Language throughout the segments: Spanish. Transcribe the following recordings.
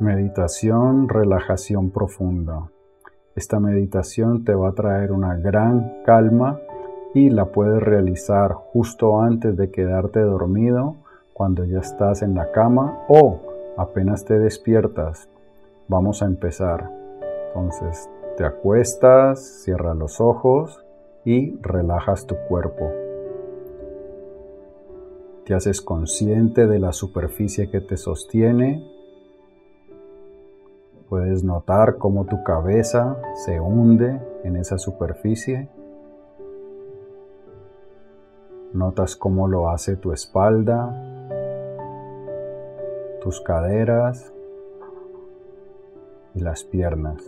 Meditación, relajación profunda. Esta meditación te va a traer una gran calma y la puedes realizar justo antes de quedarte dormido, cuando ya estás en la cama o apenas te despiertas. Vamos a empezar. Entonces te acuestas, cierras los ojos y relajas tu cuerpo. Te haces consciente de la superficie que te sostiene. Puedes notar cómo tu cabeza se hunde en esa superficie. Notas cómo lo hace tu espalda, tus caderas y las piernas.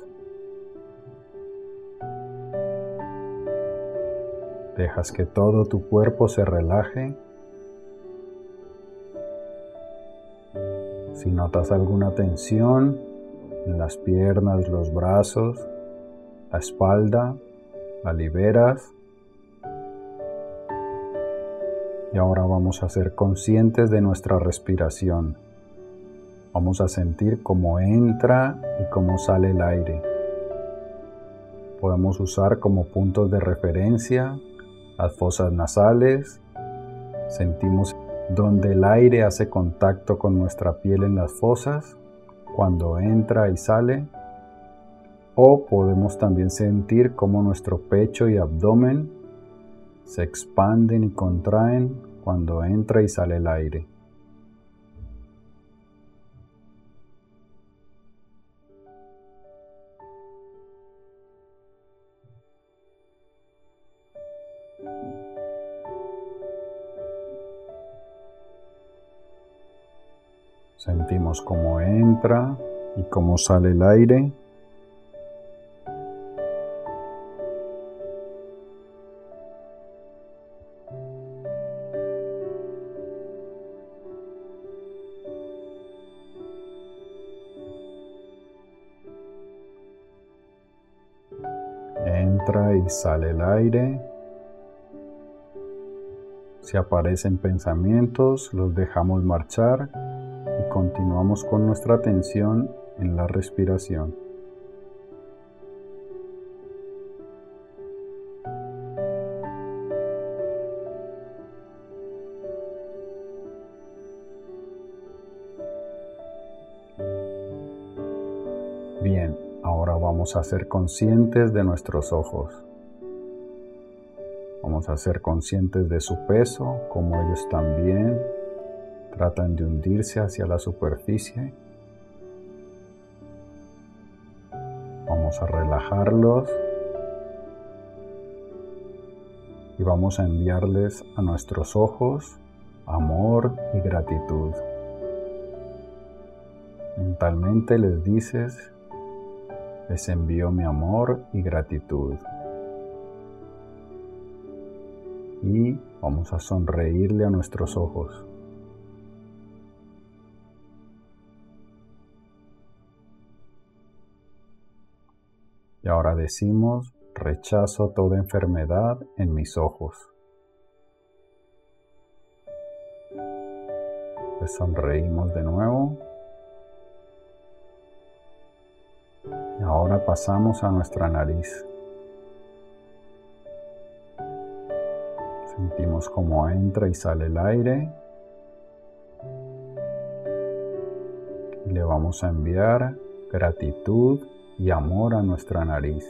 Dejas que todo tu cuerpo se relaje. Si notas alguna tensión en las piernas, los brazos, la espalda, la liberas. Y ahora vamos a ser conscientes de nuestra respiración. Vamos a sentir cómo entra y cómo sale el aire. Podemos usar como puntos de referencia las fosas nasales. Sentimos donde el aire hace contacto con nuestra piel en las fosas cuando entra y sale. O podemos también sentir cómo nuestro pecho y abdomen se expanden y contraen cuando entra y sale el aire. Sentimos cómo entra y cómo sale el aire. Entra y sale el aire. Si aparecen pensamientos, los dejamos marchar continuamos con nuestra atención en la respiración. Bien, ahora vamos a ser conscientes de nuestros ojos. Vamos a ser conscientes de su peso, como ellos también tratan de hundirse hacia la superficie. Vamos a relajarlos y vamos a enviarles a nuestros ojos amor y gratitud. Mentalmente les dices, les envío mi amor y gratitud. Y vamos a sonreírle a nuestros ojos. Y ahora decimos, rechazo toda enfermedad en mis ojos. Le sonreímos de nuevo. Y ahora pasamos a nuestra nariz. Sentimos cómo entra y sale el aire. Le vamos a enviar gratitud y amor a nuestra nariz.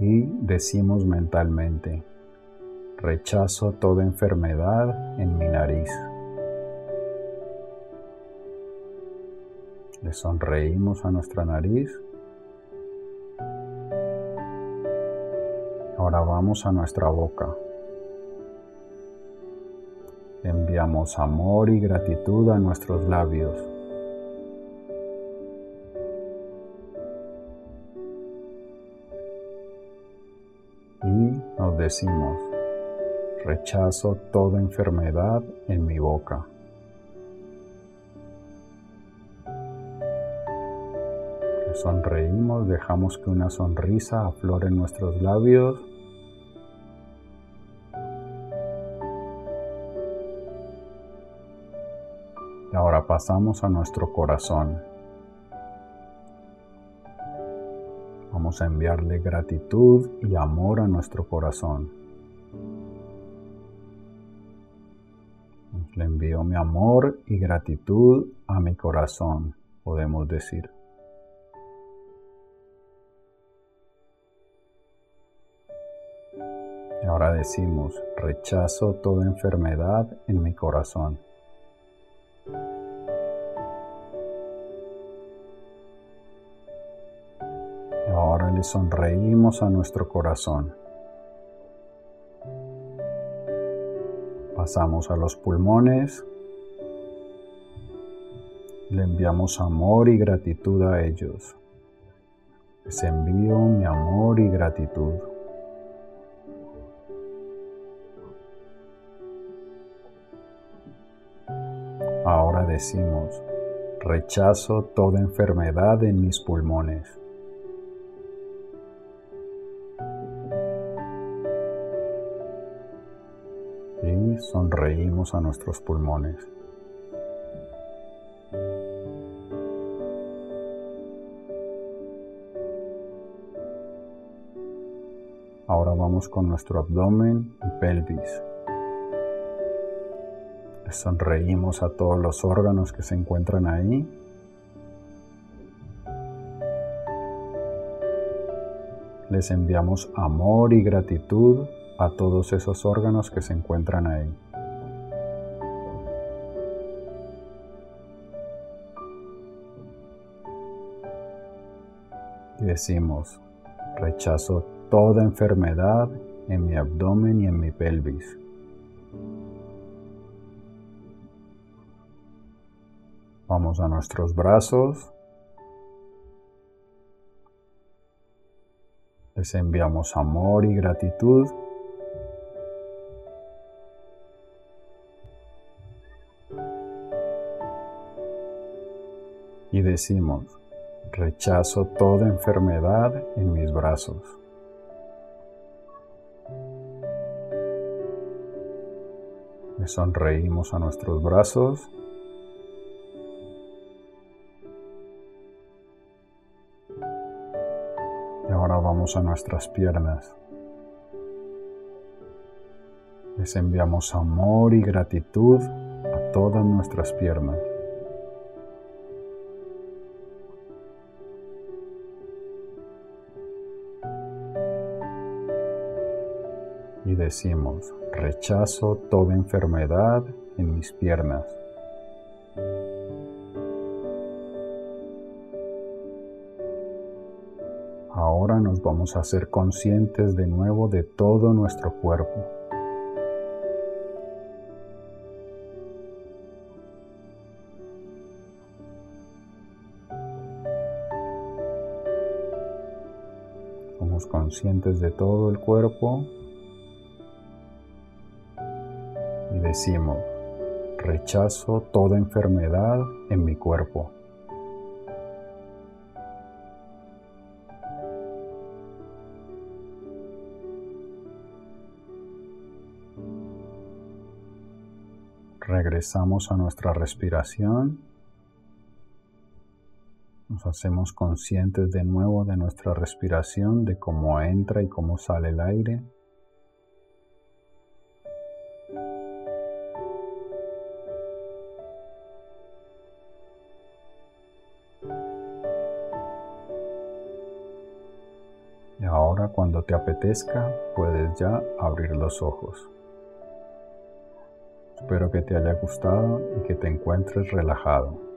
Y decimos mentalmente, rechazo toda enfermedad en mi nariz. Le sonreímos a nuestra nariz. Ahora vamos a nuestra boca. Enviamos amor y gratitud a nuestros labios. Y nos decimos, rechazo toda enfermedad en mi boca. Sonreímos, dejamos que una sonrisa aflore en nuestros labios ahora pasamos a nuestro corazón. Vamos a enviarle gratitud y amor a nuestro corazón. Le envío mi amor y gratitud a mi corazón, podemos decir. Y ahora decimos, rechazo toda enfermedad en mi corazón. Sonreímos a nuestro corazón. Pasamos a los pulmones. Le enviamos amor y gratitud a ellos. Les envío mi amor y gratitud. Ahora decimos, rechazo toda enfermedad en mis pulmones. Sonreímos a nuestros pulmones. Ahora vamos con nuestro abdomen y pelvis. sonreímos a todos los órganos que se encuentran ahí. Les enviamos amor y gratitud a todos esos órganos que se encuentran ahí. Y decimos, rechazo toda enfermedad en mi abdomen y en mi pelvis. Vamos a nuestros brazos. Les enviamos amor y gratitud y decimos, rechazo toda enfermedad en mis brazos. Le sonreímos a nuestros brazos. Y ahora vamos a nuestras piernas. Les enviamos amor y gratitud a todas nuestras piernas. Y decimos, rechazo toda enfermedad en mis piernas. Ahora nos vamos a hacer conscientes de nuevo de todo nuestro cuerpo. Somos conscientes de todo el cuerpo decimos, rechazo toda enfermedad en mi cuerpo. Regresamos a nuestra respiración. Nos hacemos conscientes de nuevo de nuestra respiración, de cómo entra y cómo sale el aire. Y ahora cuando te apetezca puedes ya abrir los ojos. Espero que te haya gustado y que te encuentres relajado.